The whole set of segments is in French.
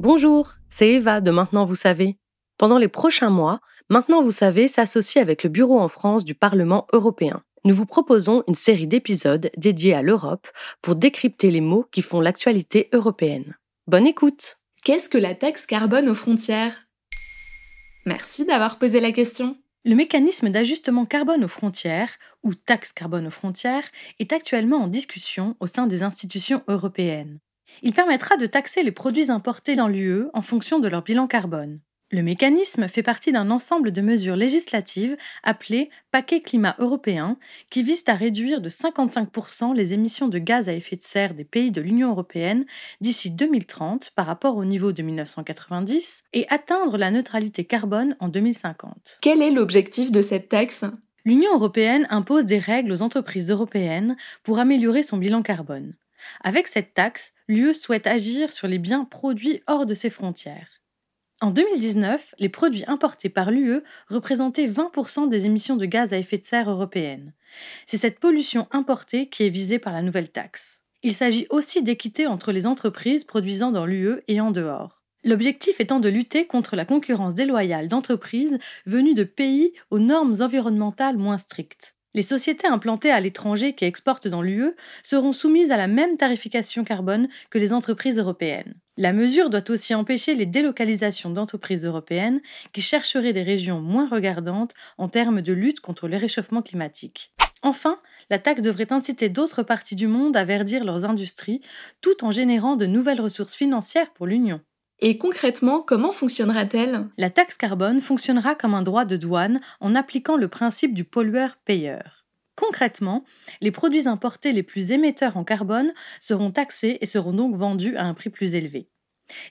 Bonjour, c'est Eva de Maintenant Vous savez. Pendant les prochains mois, Maintenant Vous savez s'associe avec le Bureau en France du Parlement européen. Nous vous proposons une série d'épisodes dédiés à l'Europe pour décrypter les mots qui font l'actualité européenne. Bonne écoute Qu'est-ce que la taxe carbone aux frontières? Merci d'avoir posé la question. Le mécanisme d'ajustement carbone aux frontières, ou taxe carbone aux frontières, est actuellement en discussion au sein des institutions européennes. Il permettra de taxer les produits importés dans l'UE en fonction de leur bilan carbone. Le mécanisme fait partie d'un ensemble de mesures législatives appelées Paquet climat européen qui visent à réduire de 55% les émissions de gaz à effet de serre des pays de l'Union européenne d'ici 2030 par rapport au niveau de 1990 et atteindre la neutralité carbone en 2050. Quel est l'objectif de cette taxe? L'Union européenne impose des règles aux entreprises européennes pour améliorer son bilan carbone. Avec cette taxe, l'UE souhaite agir sur les biens produits hors de ses frontières. En 2019, les produits importés par l'UE représentaient 20% des émissions de gaz à effet de serre européennes. C'est cette pollution importée qui est visée par la nouvelle taxe. Il s'agit aussi d'équité entre les entreprises produisant dans l'UE et en dehors. L'objectif étant de lutter contre la concurrence déloyale d'entreprises venues de pays aux normes environnementales moins strictes. Les sociétés implantées à l'étranger qui exportent dans l'UE seront soumises à la même tarification carbone que les entreprises européennes. La mesure doit aussi empêcher les délocalisations d'entreprises européennes qui chercheraient des régions moins regardantes en termes de lutte contre le réchauffement climatique. Enfin, la taxe devrait inciter d'autres parties du monde à verdir leurs industries, tout en générant de nouvelles ressources financières pour l'Union. Et concrètement, comment fonctionnera-t-elle? La taxe carbone fonctionnera comme un droit de douane en appliquant le principe du pollueur-payeur. Concrètement, les produits importés les plus émetteurs en carbone seront taxés et seront donc vendus à un prix plus élevé.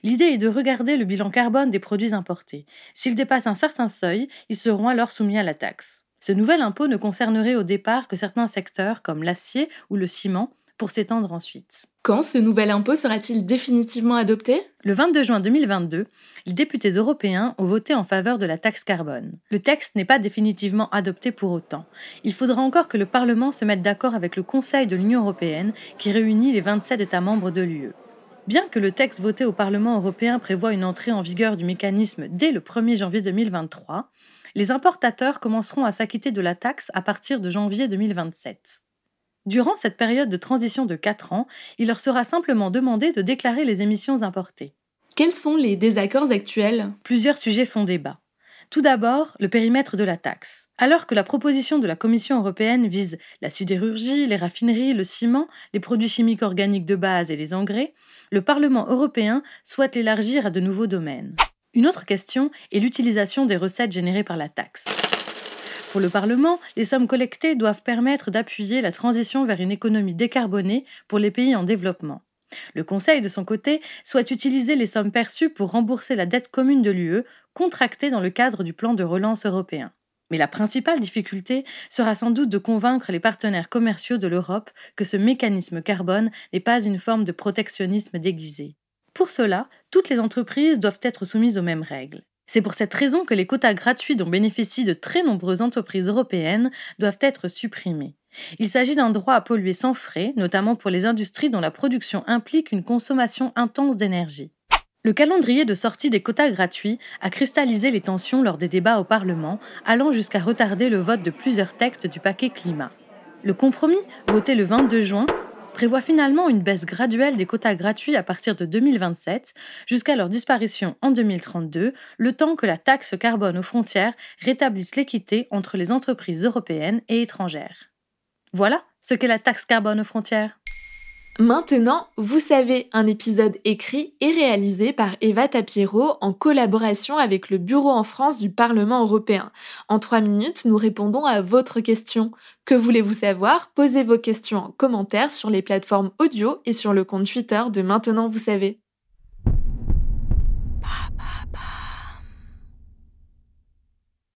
L'idée est de regarder le bilan carbone des produits importés. S'ils dépassent un certain seuil, ils seront alors soumis à la taxe. Ce nouvel impôt ne concernerait au départ que certains secteurs comme l'acier ou le ciment, pour s'étendre ensuite. Quand ce nouvel impôt sera-t-il définitivement adopté? Le 22 juin 2022, les députés européens ont voté en faveur de la taxe carbone. Le texte n'est pas définitivement adopté pour autant. Il faudra encore que le Parlement se mette d'accord avec le Conseil de l'Union européenne qui réunit les 27 États membres de l'UE. Bien que le texte voté au Parlement européen prévoit une entrée en vigueur du mécanisme dès le 1er janvier 2023, les importateurs commenceront à s'acquitter de la taxe à partir de janvier 2027. Durant cette période de transition de 4 ans, il leur sera simplement demandé de déclarer les émissions importées. Quels sont les désaccords actuels? Plusieurs sujets font débat. Tout d'abord, le périmètre de la taxe. Alors que la proposition de la Commission européenne vise la sidérurgie, les raffineries, le ciment, les produits chimiques organiques de base et les engrais, le Parlement européen souhaite l'élargir à de nouveaux domaines. Une autre question est l'utilisation des recettes générées par la taxe. Pour le Parlement, les sommes collectées doivent permettre d'appuyer la transition vers une économie décarbonée pour les pays en développement. Le Conseil, de son côté, souhaite utiliser les sommes perçues pour rembourser la dette commune de l'UE, contractée dans le cadre du plan de relance européen. Mais la principale difficulté sera sans doute de convaincre les partenaires commerciaux de l'Europe que ce mécanisme carbone n'est pas une forme de protectionnisme déguisé. Pour cela, toutes les entreprises doivent être soumises aux mêmes règles. C'est pour cette raison que les quotas gratuits dont bénéficient de très nombreuses entreprises européennes doivent être supprimés. Il s'agit d'un droit à polluer sans frais, notamment pour les industries dont la production implique une consommation intense d'énergie. Le calendrier de sortie des quotas gratuits a cristallisé les tensions lors des débats au Parlement, allant jusqu'à retarder le vote de plusieurs textes du paquet climat. Le compromis, voté le 22 juin, prévoit finalement une baisse graduelle des quotas gratuits à partir de 2027 jusqu'à leur disparition en 2032, le temps que la taxe carbone aux frontières rétablisse l'équité entre les entreprises européennes et étrangères. Voilà ce qu'est la taxe carbone aux frontières. Maintenant, vous savez, un épisode écrit et réalisé par Eva Tapiero en collaboration avec le Bureau en France du Parlement européen. En trois minutes, nous répondons à votre question. Que voulez-vous savoir? Posez vos questions en commentaire sur les plateformes audio et sur le compte Twitter de Maintenant, vous savez.